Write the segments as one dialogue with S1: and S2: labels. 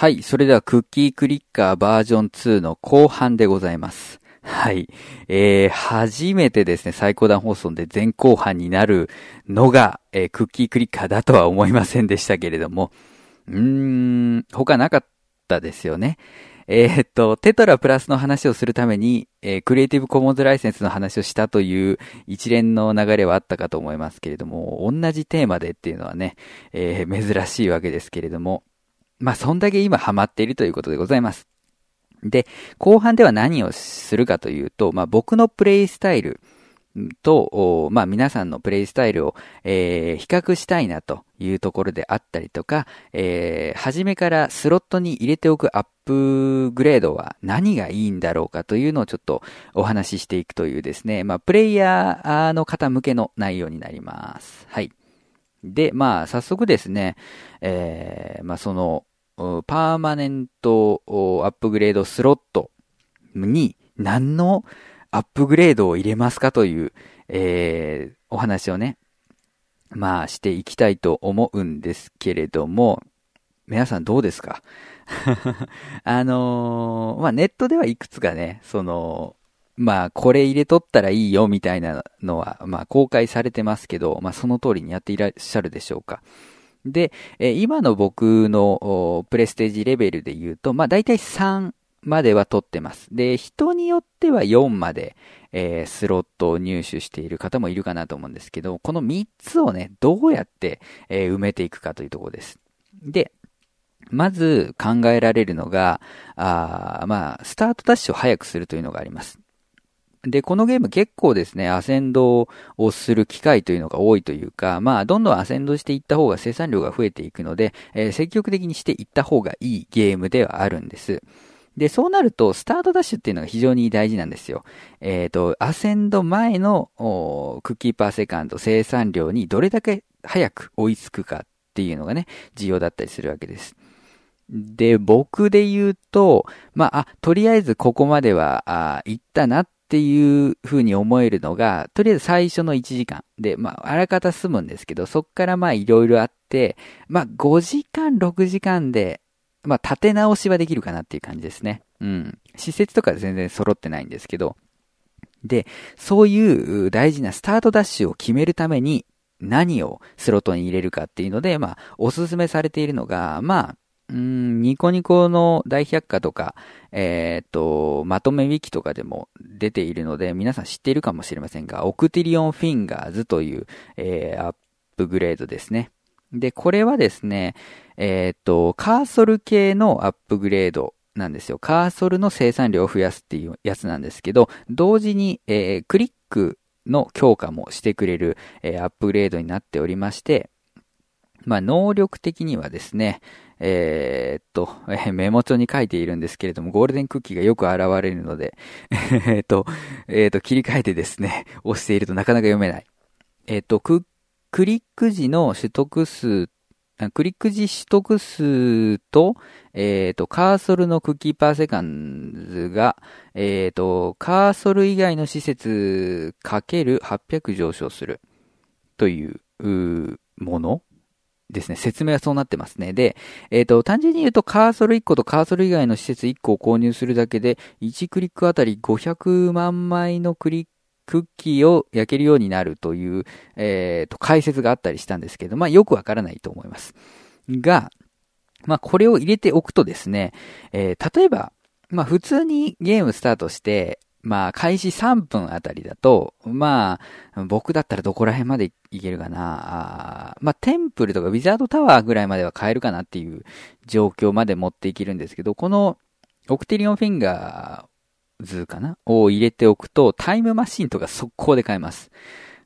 S1: はい。それでは、クッキークリッカーバージョン2の後半でございます。はい。えー、初めてですね、最高段放送で前後半になるのが、えー、クッキークリッカーだとは思いませんでしたけれども、うーん、他なかったですよね。えー、っと、テトラプラスの話をするために、えー、クリエイティブコモンズライセンスの話をしたという一連の流れはあったかと思いますけれども、同じテーマでっていうのはね、えー、珍しいわけですけれども、まあ、そんだけ今ハマっているということでございます。で、後半では何をするかというと、まあ、僕のプレイスタイルと、まあ、皆さんのプレイスタイルを、えー、比較したいなというところであったりとか、えー、初めからスロットに入れておくアップグレードは何がいいんだろうかというのをちょっとお話ししていくというですね、まあ、プレイヤーの方向けの内容になります。はい。で、まあ、早速ですね、えー、まあ、その、パーマネントアップグレードスロットに何のアップグレードを入れますかという、えー、お話をね、まあしていきたいと思うんですけれども、皆さんどうですか？あのー、まあネットではいくつかね、その、まあこれ入れとったらいいよみたいなのは、まあ公開されてますけど、まあその通りにやっていらっしゃるでしょうか？で、え今の僕のプレステージレベルで言うと、まあ大体3までは取ってます。で、人によっては4まで、えー、スロットを入手している方もいるかなと思うんですけど、この3つをね、どうやって、えー、埋めていくかというところです。で、まず考えられるのが、あまあ、スタートダッシュを早くするというのがあります。で、このゲーム結構ですね、アセンドをする機会というのが多いというか、まあ、どんどんアセンドしていった方が生産量が増えていくので、えー、積極的にしていった方がいいゲームではあるんです。で、そうなると、スタートダッシュっていうのが非常に大事なんですよ。えっ、ー、と、アセンド前のクッキーパーセカンド生産量にどれだけ早く追いつくかっていうのがね、重要だったりするわけです。で、僕で言うと、まあ、あ、とりあえずここまでは、あ、行ったなっっていう風に思えるのが、とりあえず最初の1時間。で、まあ、あらかた済むんですけど、そっからまあいろいろあって、まあ5時間、6時間で、まあ立て直しはできるかなっていう感じですね。うん。施設とか全然揃ってないんですけど。で、そういう大事なスタートダッシュを決めるために何をスロットに入れるかっていうので、まあ、おすすめされているのが、まあ、うん、ニコニコの大百科とか、えっ、と、まとめウィキとかでも出ているので、皆さん知っているかもしれませんが、オクティリオンフィンガーズという、えー、アップグレードですね。で、これはですね、えっ、と、カーソル系のアップグレードなんですよ。カーソルの生産量を増やすっていうやつなんですけど、同時に、えー、クリックの強化もしてくれる、えー、アップグレードになっておりまして、まあ、能力的にはですね、えー、っと、え メモ帳に書いているんですけれども、ゴールデンクッキーがよく現れるので、えっと、えー、っと、切り替えてですね、押しているとなかなか読めない。えっと、ク、クリック時の取得数、クリック時取得数と、えっ、と、カーソルのクッキーパーセカンズが、えっ、と、カーソル以外の施設かける800上昇するとい、うものですね、説明はそうなってますね。で、えっ、ー、と、単純に言うとカーソル1個とカーソル以外の施設1個を購入するだけで、1クリックあたり500万枚のクリック、クッキーを焼けるようになるという、えっ、ー、と、解説があったりしたんですけど、まあ、よくわからないと思います。が、まあ、これを入れておくとですね、えー、例えば、まあ、普通にゲームスタートして、まあ、開始3分あたりだと、まあ、僕だったらどこら辺までいけるかな。あまあ、テンプルとかウィザードタワーぐらいまでは買えるかなっていう状況まで持っていけるんですけど、このオクテリオンフィンガーズかな？を入れておくと、タイムマシンとか速攻で買えます。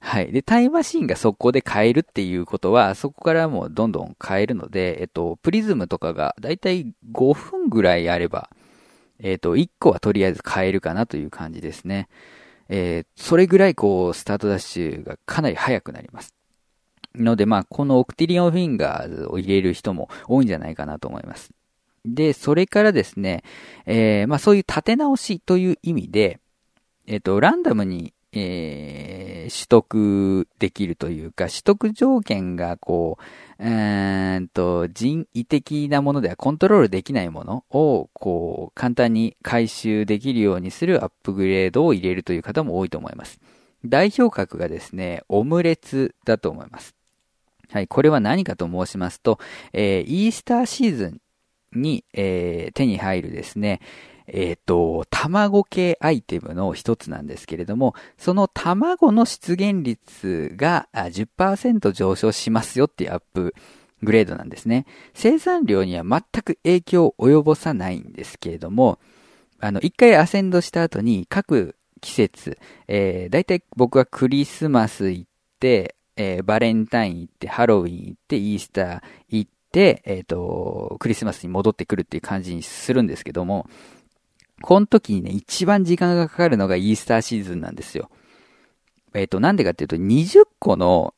S1: はい。で、タイムマシンが速攻で買えるっていうことは、そこからもうどんどん買えるので、えっと、プリズムとかがだいたい5分ぐらいあれば、えっ、ー、と、1個はとりあえず買えるかなという感じですね。えー、それぐらいこう、スタートダッシュがかなり速くなります。ので、まあ、このオクティリオンフィンガーズを入れる人も多いんじゃないかなと思います。で、それからですね、えー、まあ、そういう立て直しという意味で、えっ、ー、と、ランダムにえー、取得できるというか、取得条件がこう、と、人為的なものではコントロールできないものを、こう、簡単に回収できるようにするアップグレードを入れるという方も多いと思います。代表格がですね、オムレツだと思います。はい、これは何かと申しますと、えー、イースターシーズンに、えー、手に入るですね、えっ、ー、と、卵系アイテムの一つなんですけれども、その卵の出現率が10%上昇しますよっていうアップグレードなんですね。生産量には全く影響を及ぼさないんですけれども、あの、一回アセンドした後に各季節、えー、だいたい僕はクリスマス行って、えー、バレンタイン行って、ハロウィン行って、イースター行って、えっ、ー、と、クリスマスに戻ってくるっていう感じにするんですけども、この時にね、一番時間がかかるのがイースターシーズンなんですよ。えっ、ー、と、なんでかっていうと、20個の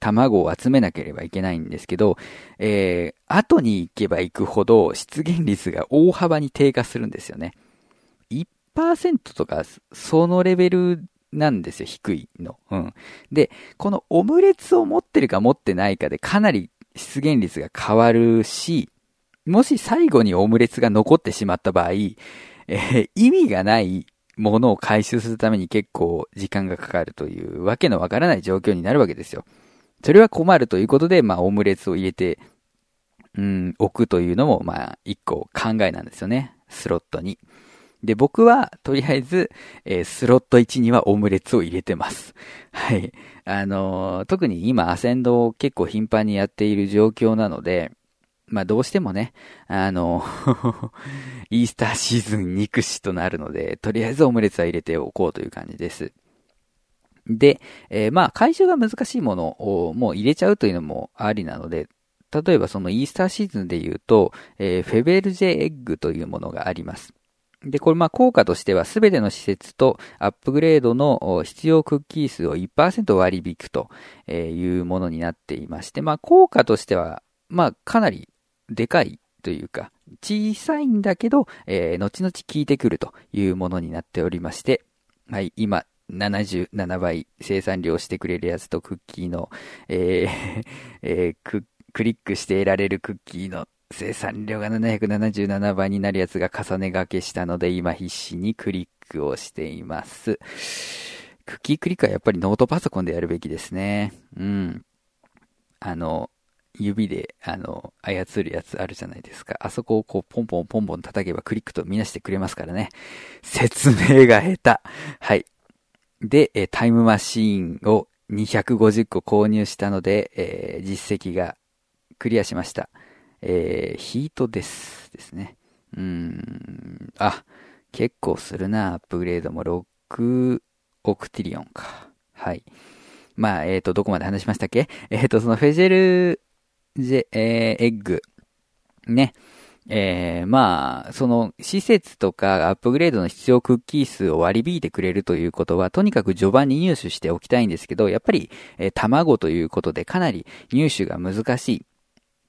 S1: 卵を集めなければいけないんですけど、えー、後に行けば行くほど出現率が大幅に低下するんですよね。1%とか、そのレベルなんですよ、低いの。うん。で、このオムレツを持ってるか持ってないかでかなり出現率が変わるし、もし最後にオムレツが残ってしまった場合、えー、意味がないものを回収するために結構時間がかかるというわけのわからない状況になるわけですよ。それは困るということで、まあ、オムレツを入れて、うん、置くというのも、まあ、一個考えなんですよね。スロットに。で、僕は、とりあえず、えー、スロット1にはオムレツを入れてます。はい。あのー、特に今、アセンドを結構頻繁にやっている状況なので、まあどうしてもね、あの、イースターシーズン憎しとなるので、とりあえずオムレツは入れておこうという感じです。で、えー、まあ回収が難しいものをもう入れちゃうというのもありなので、例えばそのイースターシーズンで言うと、えー、フェベルジェエッグというものがあります。で、これま効果としては全ての施設とアップグレードの必要クッキー数を1%割引くというものになっていまして、まあ効果としてはまかなりでかいというか、小さいんだけど、えー、後々効いてくるというものになっておりまして、はい、今、77倍生産量してくれるやつとクッキーの、えー えー、ククリックして得られるクッキーの生産量が777倍になるやつが重ね掛けしたので、今必死にクリックをしています。クッキークリックはやっぱりノートパソコンでやるべきですね。うん。あの、指で、あの、操るやつあるじゃないですか。あそこをこう、ポンポンポンポン叩けばクリックと見なしてくれますからね。説明が下手。はい。で、えタイムマシーンを250個購入したので、えー、実績がクリアしました。えー、ヒートです。ですね。うーん、あ、結構するな、アップグレードも6オクティリオンか。はい。まあ、えっ、ー、と、どこまで話しましたっけ？えっ、ー、と、そのフェジェルジェ、えー、エッグ。ね。えー、まあ、その施設とかアップグレードの必要クッキー数を割り引いてくれるということは、とにかく序盤に入手しておきたいんですけど、やっぱり、えー、卵ということでかなり入手が難しい。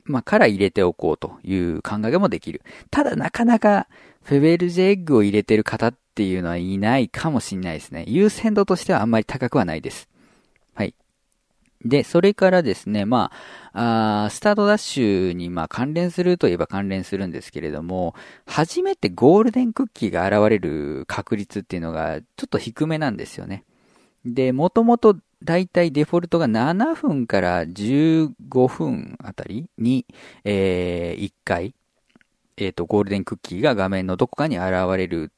S1: まあ、から入れておこうという考えもできる。ただなかなかフェベルジェエッグを入れてる方っていうのはいないかもしれないですね。優先度としてはあんまり高くはないです。で、それからですね、まあ、あスタートダッシュにまあ関連するといえば関連するんですけれども、初めてゴールデンクッキーが現れる確率っていうのがちょっと低めなんですよね。で、もともとだいたいデフォルトが7分から15分あたりに、えー、1回、えっ、ー、と、ゴールデンクッキーが画面のどこかに現れる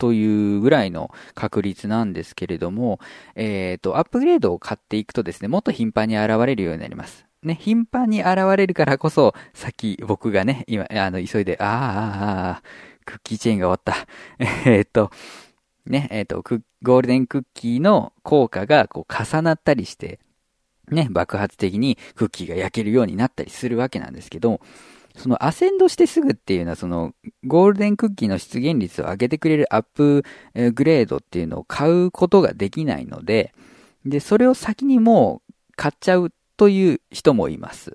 S1: というぐらいの確率なんですけれども、えっ、ー、と、アップグレードを買っていくとですね、もっと頻繁に現れるようになります。ね、頻繁に現れるからこそ、さっき僕がね、今、あの、急いで、ああ、ああ、クッキーチェーンが終わった。えっと、ね、えっ、ー、と、ゴールデンクッキーの効果がこう重なったりして、ね、爆発的にクッキーが焼けるようになったりするわけなんですけど、そのアセンドしてすぐっていうのはそのゴールデンクッキーの出現率を上げてくれるアップグレードっていうのを買うことができないので、で、それを先にもう買っちゃうという人もいます。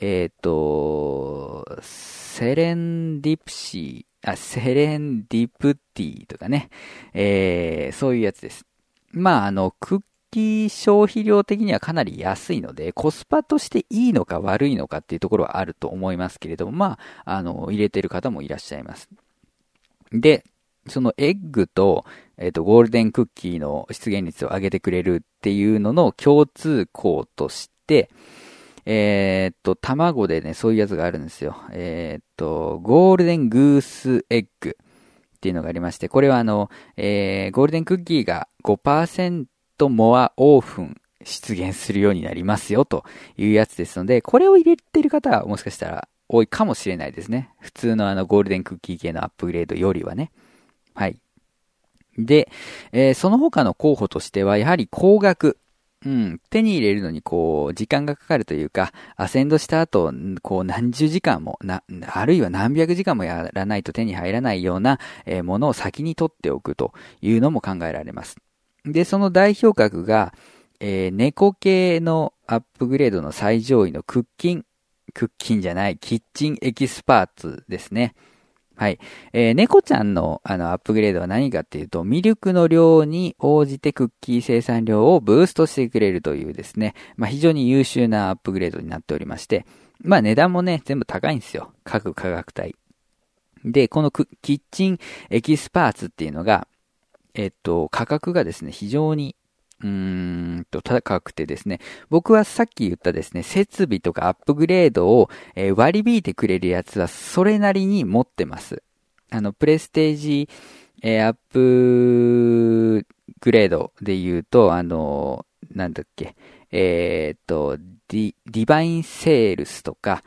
S1: えっ、ー、と、セレンディプシー、あ、セレンディプティとかね、えー、そういうやつです。まあ、あの、クッ消費量的にはかなり安いので、コスパとしていいのか悪いのかっていうところはあると思いますけれども、まあ、あの、入れてる方もいらっしゃいます。で、そのエッグと、えっ、ー、と、ゴールデンクッキーの出現率を上げてくれるっていうのの共通項として、えっ、と、卵でね、そういうやつがあるんですよ。えっ、と、ゴールデングースエッグっていうのがありまして、これはあの、えー、ゴールデンクッキーが5%モアオーフン出現するようになりますよというやつですので、これを入れてる方はもしかしたら多いかもしれないですね。普通のあのゴールデンクッキー系のアップグレードよりはね。はい。で、えー、その他の候補としては、やはり高額。うん、手に入れるのにこう、時間がかかるというか、アセンドした後、こう何十時間も、な、あるいは何百時間もやらないと手に入らないような、えー、ものを先に取っておくというのも考えられます。で、その代表格が、えー、猫系のアップグレードの最上位のクッキン、クッキンじゃない、キッチンエキスパーツですね。はい。えー、猫ちゃんのあのアップグレードは何かっていうと、ミルクの量に応じてクッキー生産量をブーストしてくれるというですね、まあ非常に優秀なアップグレードになっておりまして、まあ値段もね、全部高いんですよ。各価格帯。で、このキッチンエキスパーツっていうのが、えっと、価格がですね、非常にうーんと高くてですね、僕はさっき言ったですね、設備とかアップグレードを、割り引いてくれるやつはそれなりに持ってます。あの、プレステージ、えアップグレードで言うと、あの、なんだっけ、えー、っと、ディ、 Divine Sales とか、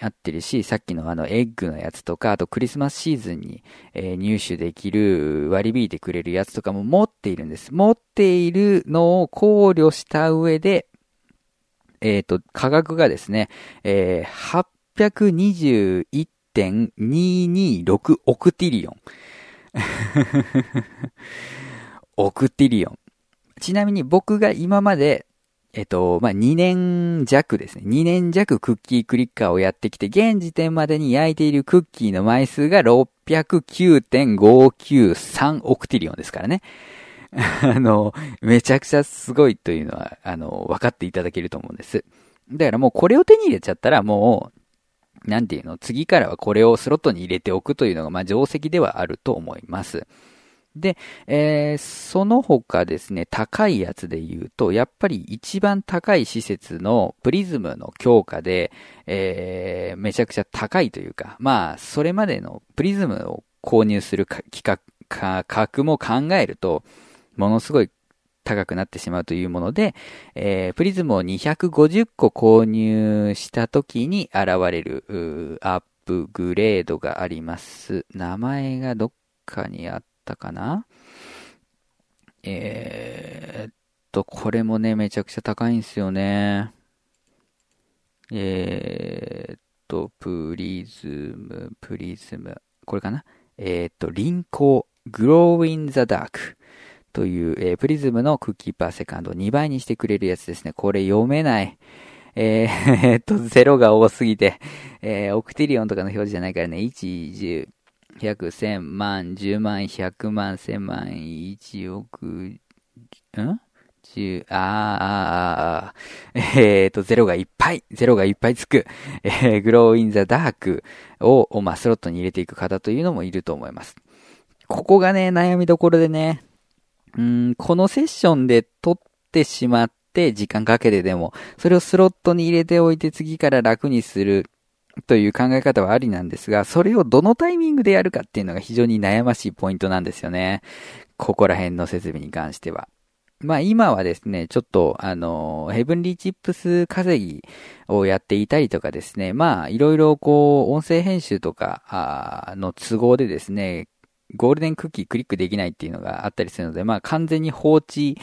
S1: あってるし、さっきのあのエッグのやつとか、あとクリスマスシーズンに、えー、入手できる割り引いてくれるやつとかも持っているんです。持っているのを考慮した上で、えっ、ー、と、価格がですね、えー、821.226 octillion。オクティリオン。ちなみに僕が今までえっと、まあ、2年弱ですね。2年弱クッキークリッカーをやってきて、現時点までに焼いているクッキーの枚数が609.593オクティリオンですからね。あの、めちゃくちゃすごいというのは、あの、分かっていただけると思うんです。だからもうこれを手に入れちゃったらもう、なんていうの、次からはこれをスロットに入れておくというのが、まあ、定石ではあると思います。で、えー、その他ですね、高いやつで言うと、やっぱり一番高い施設のプリズムの強化で、えー、めちゃくちゃ高いというか、まあ、それまでのプリズムを購入する企画、価格も考えると、ものすごい高くなってしまうというもので、えー、プリズムを250個購入した時に現れる、アップグレードがあります。名前がどっかにあっったかなえー、っと、これもね、めちゃくちゃ高いんですよね。えー、っと、プリズム、プリズム、これかなえー、っと、輪光、グローインザダークという、えー、プリズムのクッキーパーセカンド2倍にしてくれるやつですね。これ読めない。えー、っと、ゼロが多すぎて、えー、 octillion とかの表示じゃないからね、1、10、百、千万、十万、百万、千万、一億、ん？十、あー、あー、あー、えーと、ゼロがいっぱい、ゼロがいっぱいつく、えー、 glow in the dark を、まあ、スロットに入れていく方というのもいると思います。ここがね、悩みどころでね、うん、このセッションで取ってしまって、時間かけてでも、それをスロットに入れておいて次から楽にする。という考え方はありなんですが、それをどのタイミングでやるかっていうのが非常に悩ましいポイントなんですよね。ここら辺の設備に関しては。まあ今はですね、ちょっとあの、ヘブンリーチップス稼ぎをやっていたりとかですね、まあいろいろこう、音声編集とかの都合でですね、ゴールデンクッキークリックできないっていうのがあったりするので、まあ完全に放置、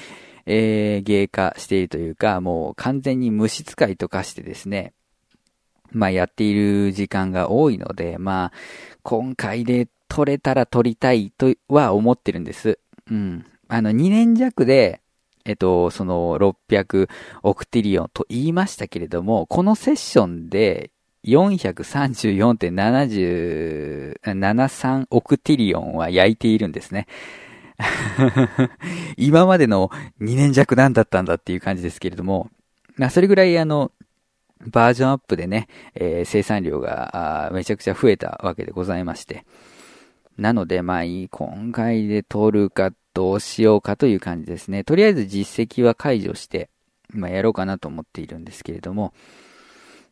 S1: えー、芸化しているというか、もう完全に無視使いとかしてですね、まあやっている時間が多いので、まあ今回で撮れたら撮りたいとは思ってるんです。うん。あの2年弱で、えっと、その600オクティリオンと言いましたけれども、このセッションで434.73オクティリオンは焼いているんですね。今までの2年弱なんだったんだっていう感じですけれども、まあ、それぐらいあの、バージョンアップでね、えー、生産量がめちゃくちゃ増えたわけでございまして。なので、まあ、今回で取るかどうしようかという感じですね。とりあえず実績は解除して、まあ、やろうかなと思っているんですけれども、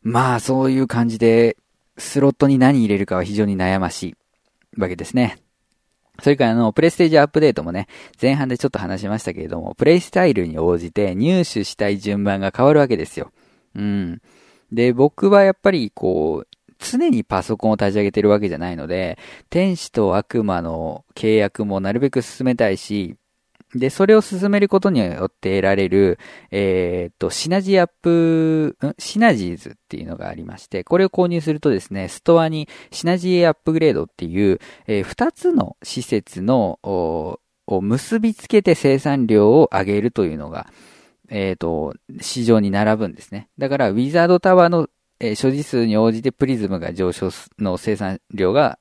S1: まあ、そういう感じで、スロットに何入れるかは非常に悩ましいわけですね。それからあの、 prestige update もね、前半でちょっと話しましたけれども、プレイスタイルに応じて入手したい順番が変わるわけですよ。うん。で、僕はやっぱりこう、常にパソコンを立ち上げてるわけじゃないので、天使と悪魔の契約もなるべく進めたいし、で、それを進めることによって得られる、えっ、と、 synergy up、ん？ synergies っていうのがありまして、これを購入するとですね、ストアに synergy upgrade っていう、えー、二つの施設の、を結びつけて生産量を上げるというのが、えっ、ー、と、市場に並ぶんですね。だから、ウィザードタワーの、えー、所持数に応じてプリズムが上昇の生産量が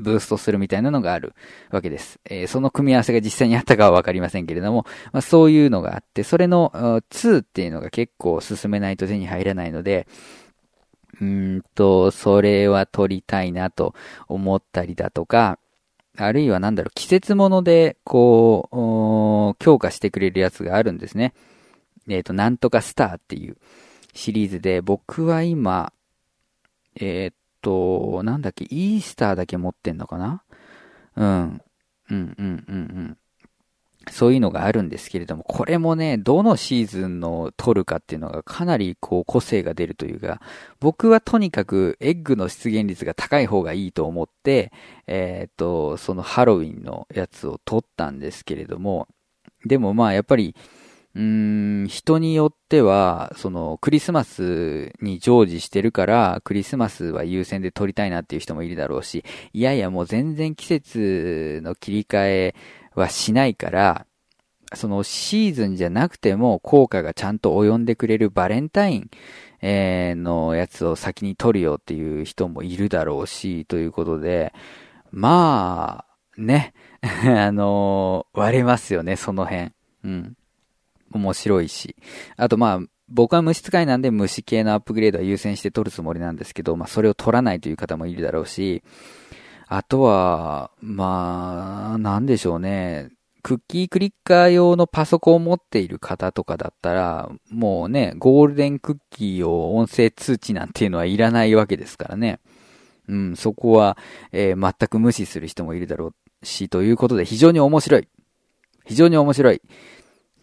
S1: ブーストするみたいなのがあるわけです。えー、その組み合わせが実際にあったかはわかりませんけれども、まあ、そういうのがあって、それの2っていうのが結構進めないと手に入らないので、うんと、それは取りたいなと思ったりだとか、あるいはなんだろう、季節物で、こう、強化してくれるやつがあるんですね。えっ、ー、と、なんとかスターっていうシリーズで、僕は今、えっ、ー、と、なんだっけ、イースターだけ持ってんのかな？うん。うん、うん、うん、うん。そういうのがあるんですけれども、これもね、どのシーズンの取るかっていうのがかなりこう個性が出るというか、僕はとにかくエッグの出現率が高い方がいいと思って、えっ、と、そのハロウィンのやつを取ったんですけれども、でもまあやっぱり、うーん、人によっては、その、クリスマスに常時してるから、クリスマスは優先で撮りたいなっていう人もいるだろうし、いやいやもう全然季節の切り替えはしないから、そのシーズンじゃなくても効果がちゃんと及んでくれるバレンタイン、のやつを先に撮るよっていう人もいるだろうし、ということで、まあ、ね、あの割れますよね、その辺。うん。面白いし。あとまあ、僕は虫使いなんで虫系のアップグレードは優先して取るつもりなんですけど、まあそれを取らないという方もいるだろうし、あとは、まあ、なんでしょうね。クッキークリッカー用のパソコンを持っている方とかだったら、もうね、ゴールデンクッキーを音声通知なんていうのはいらないわけですからね。うん、そこは、えー、全く無視する人もいるだろうし、ということで非常に面白い。非常に面白い。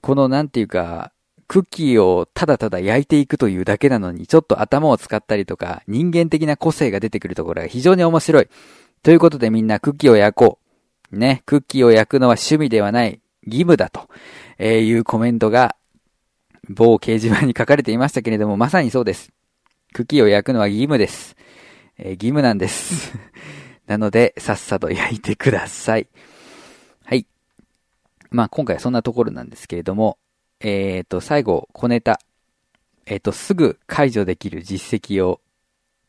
S1: このなんていうか、クッキーをただただ焼いていくというだけなのに、ちょっと頭を使ったりとか、人間的な個性が出てくるところが非常に面白い。ということでみんなクッキーを焼こう。ね、クッキーを焼くのは趣味ではない、義務だと、えいうコメントが、某掲示板に書かれていましたけれども、まさにそうです。クッキーを焼くのは義務です。えー、義務なんです。なので、さっさと焼いてください。まあ今回はそんなところなんですけれども、えっ、ー、と、最後、小ネタ。えっ、ー、と、すぐ解除できる実績を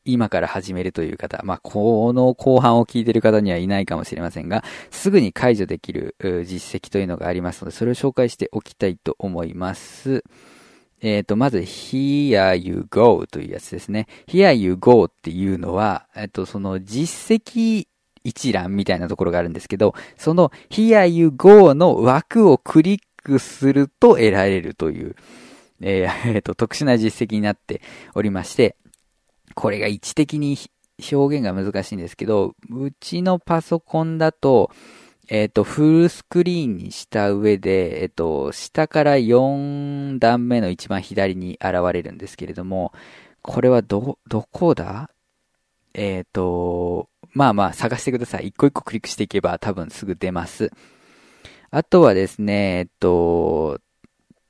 S1: 今から始めるという方、まあ、この後半を聞いてる方にはいないかもしれませんが、すぐに解除できる実績というのがありますので、それを紹介しておきたいと思います。えっ、ー、と、まず、here you go というやつですね。here you go っていうのは、えっ、と、その実績一覧みたいなところがあるんですけど、その Here you go の枠をクリックすると得られるという、えー、と、特殊な実績になっておりまして、これが位置的に表現が難しいんですけど、うちのパソコンだと、えっ、ー、と、フルスクリーンにした上で、えっ、ー、と、下から4段目の一番左に現れるんですけれども、これはど、どこだ？えっ、ー、と、まあまあ探してください。一個一個クリックしていけば多分すぐ出ます。あとはですね、えっと、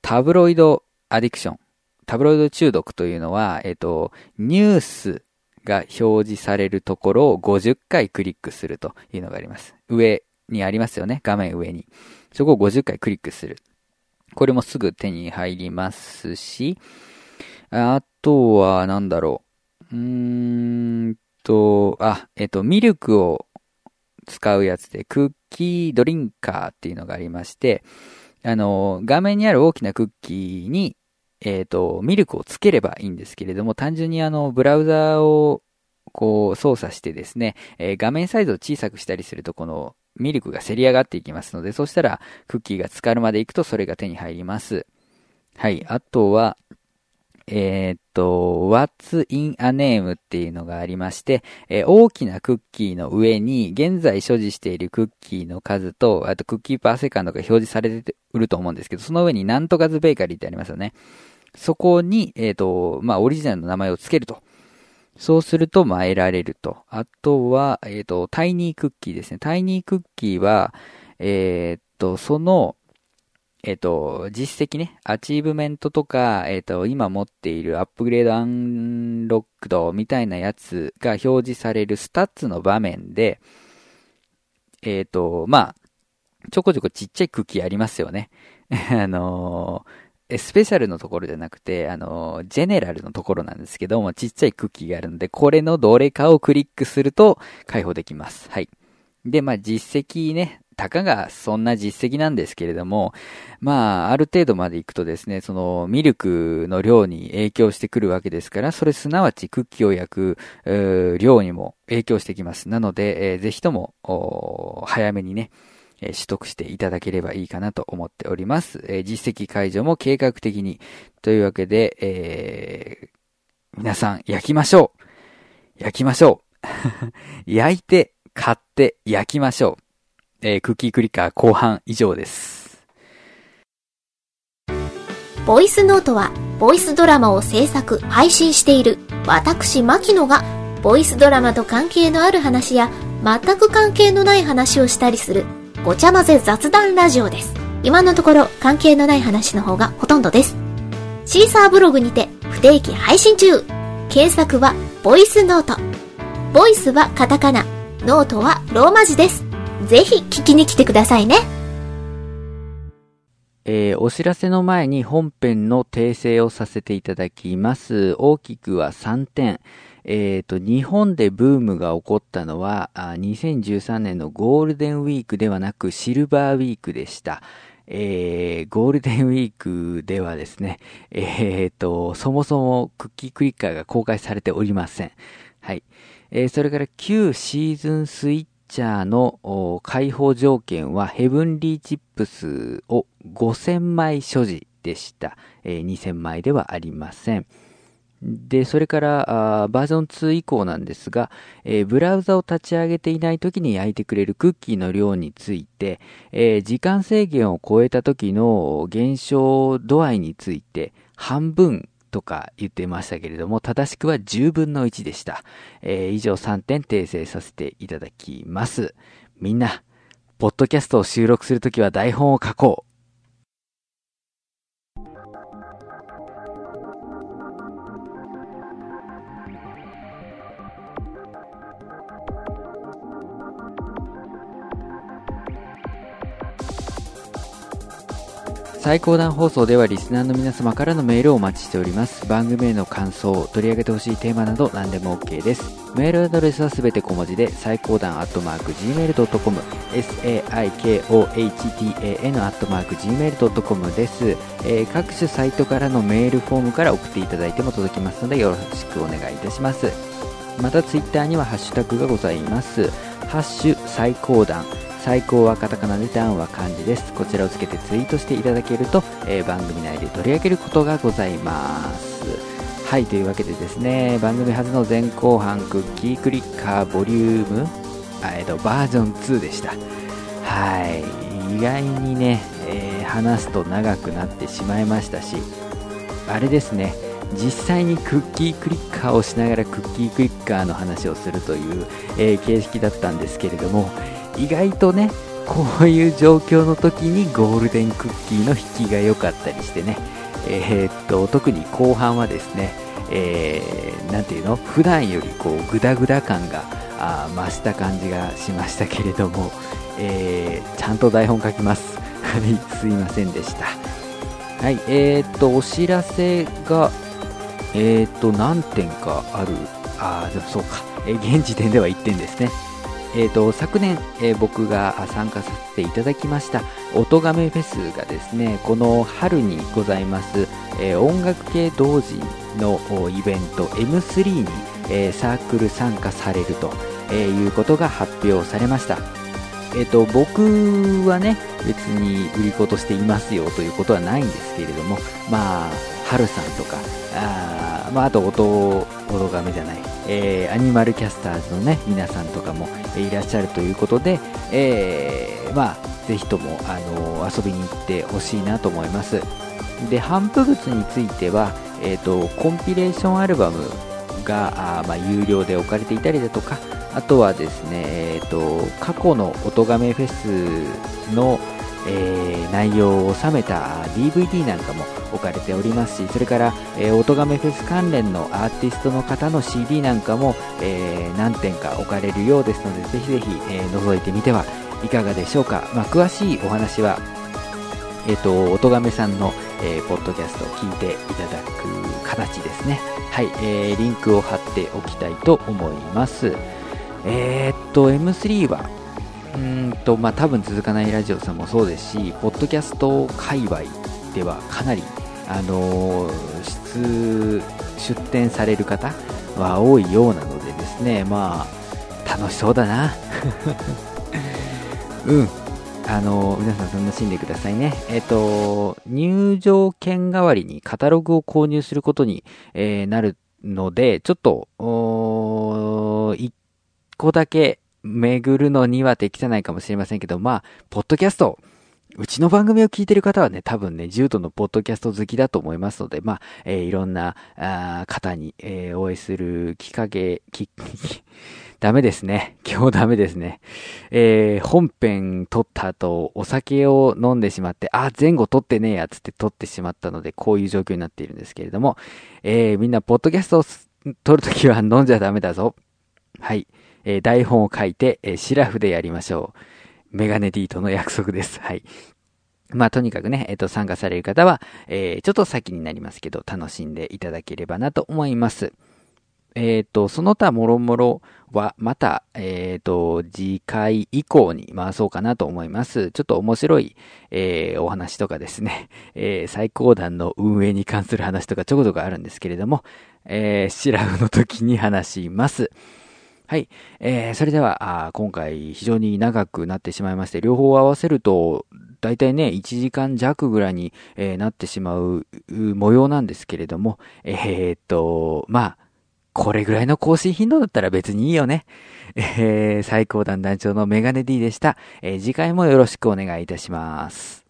S1: タブロイドアディクション。タブロイド中毒というのは、えっと、ニュースが表示されるところを50回クリックするというのがあります。上にありますよね。画面上に。そこを50回クリックする。これもすぐ手に入りますし、あとは、なんだろう。うーんと、あ、えっと、ミルクを使うやつで、クッキードリンカーっていうのがありまして、あの、画面にある大きなクッキーに、えっ、と、ミルクをつければいいんですけれども、単純にあの、ブラウザーをこう操作してですね、えー、画面サイズを小さくしたりすると、このミルクがせり上がっていきますので、そしたらクッキーが浸かるまでいくとそれが手に入ります。はい。あとは、えー、っと、What's in a name っていうのがありまして、えー、大きなクッキーの上に、現在所持しているクッキーの数と、あとクッキーパーセカンドが表示されてると思うんですけど、その上になんとかズベーカリーってありますよね。そこに、えー、っと、まあ、オリジナルの名前を付けると。そうすると、まあ、得られると。あとは、えっ、と、タイニークッキーですね。タイニークッキーは、えっと、その、えっ、と、実績ね、 achievement とか、えっ、と、今持っている upgrade unlocked みたいなやつが表示される stats の場面で、えっ、と、まあ、ちょこちょこちっちゃいクッキーありますよね。あのー、 special のところじゃなくて、あの general のところなんですけども、ちっちゃいクッキーがあるので、これのどれかをクリックすると解放できます。はい。で、まあ、実績ね、たかがそんな実績なんですけれども、まあ、ある程度まで行くとですね、そのミルクの量に影響してくるわけですから、それすなわちクッキーを焼く量にも影響してきます。なので、えー、ぜひとも、早めにね、えー、取得していただければいいかなと思っております。えー、実績解除も計画的に。というわけで、えー皆さん焼きましょう焼きましょう 焼いて、買って、焼きましょうえー、クッキークリッカー後半以上です。
S2: ボイスノートは、ボイスドラマを制作、配信している私、牧野が、ボイスドラマと関係のある話や、全く関係のない話をしたりする、ごちゃ混ぜ雑談ラジオです。今のところ、関係のない話の方がほとんどです。シーサーブログにて、不定期配信中検索は、ボイスノート。ボイスはカタカナ、ノートはローマ字です。ぜひ聞きに来てくださいね。
S1: えー、お知らせの前に本編の訂正をさせていただきます。大きくは3点。えっ、ー、と、日本でブームが起こったのは、2013年のゴールデンウィークではなくシルバーウィークでした。えー、ゴールデンウィークではですね、えっ、ー、と、そもそもクッキークリッカーが公開されておりません。はい。えー、それから旧シーズンスイッチャーの開放条件はヘブンリーチップスを5000枚所持でした。えー、2000枚ではありません。で、それからバージョン2以降なんですが、えー、ブラウザを立ち上げていない時に焼いてくれるクッキーの量について、えー、時間制限を超えた時の減少度合いについて半分とか言ってましたけれども、正しくは10分の1でした。えー、以上3点訂正させていただきます。みんな、ポッドキャストを収録するときは台本を書こ最高段放送ではリスナーの皆様からのメールをお待ちしております。番組への感想、取り上げてほしいテーマなど何でも OK です。メールアドレスはすべて小文字で、最高段アットマーク Gmail.com、saikohtan アットマーク Gmail.com です、えー、各種サイトからのメールフォームから送っていただいても届きますのでよろしくお願いいたします。またツイッターにはハッシュタグがございます。ハッシュ最高段最高はカタカナでダウンは漢字です。こちらをつけてツイートしていただけると、えー、番組内で取り上げることがございます。はい、というわけでですね、番組初の前後半クッキークリッカーボリューム、えっと、バージョン2でした。はい、意外にね、えー、話すと長くなってしまいましたし、あれですね、実際にクッキークリッカーをしながらクッキークリッカーの話をするという、えー、形式だったんですけれども、意外とねこういう状況の時にゴールデンクッキーの引きが良かったりしてね、えー、っと特に後半はですね、えー、ていうの？普段よりこうグダグダ感があ増した感じがしましたけれども、えー、ちゃんと台本書きます。すいませんでした。はいえー、っとお知らせがえー、っと何点かある。あでもそうか、え、現時点では1点ですね。えっ、と、昨年、えー僕が参加させていただきました、音亀フェスがですね、この春にございます、えー音楽系同人のイベント M3 に、えーサークル参加されると、えいうことが発表されました。えっ、と、僕はね、別に売り子としていますよということはないんですけれども、まあ、春さんとか、あまあ、あと音、音亀じゃない、えーアニマルキャスターズのね、皆さんとかもいらっしゃるということで、えーまあ、ぜひとも、あの遊びに行ってほしいなと思います。で、反布物については、えっ、と、コンピレーションアルバムが、あまあ、有料で置かれていたりだとか、あとはですね、えっ、と、過去の音亀フェスの、えー内容を収めた DVD なんかも置かれておりますし、それから、えー、音亀フェス関連のアーティストの方の CD なんかも、えー何点か置かれるようですので、ぜひぜひ、えー覗いてみてはいかがでしょうか。まあ、詳しいお話は、えっ、と、音亀さんの、えーポッドキャストを聞いていただく形ですね。はい、えーリンクを貼っておきたいと思います。えーっと、M3 は、うーんと、まあ、多分続かないラジオさんもそうですし、ポッドキャスト界隈ではかなり、あのー出、出展される方は多いようなのでですね、まあ、楽しそうだな。うん。あのー皆さん楽しんでくださいね。えっ、と、入場券代わりにカタログを購入することに、えーなるので、ちょっと、おー一個だけ巡るのには適さないかもしれませんけど、まあ、ポッドキャスト、うちの番組を聞いてる方はね、多分ね、重度のポッドキャスト好きだと思いますので、まあ、えーいろんな、あー方に、えーお会いするきっかけ、き、ダメですね。今日ダメですね。えー本編撮った後、お酒を飲んでしまって、あ、前後撮ってねえやつって撮ってしまったので、こういう状況になっているんですけれども、えーみんな、ポッドキャストを撮るときは飲んじゃダメだぞ。はい。えー台本を書いて、えーシラフでやりましょう。メガネ D との約束です。はい。まあ、とにかくね、えっ、と、参加される方は、えーちょっと先になりますけど、楽しんでいただければなと思います。えっ、と、その他もろもろは、また、えっ、と、次回以降に回そうかなと思います。ちょっと面白い、えーお話とかですね、え最高段の運営に関する話とかちょこちょこあるんですけれども、えー、シラフの時に話します。はい。えー、それでは、あ今回非常に長くなってしまいまして、両方合わせると、だいたいね、1時間弱ぐらいに、えーなってしまう模様なんですけれども、えーっと、まあ、これぐらいの更新頻度だったら別にいいよね。えー、最高段団長のメガネ D でした。えー次回もよろしくお願いいたします。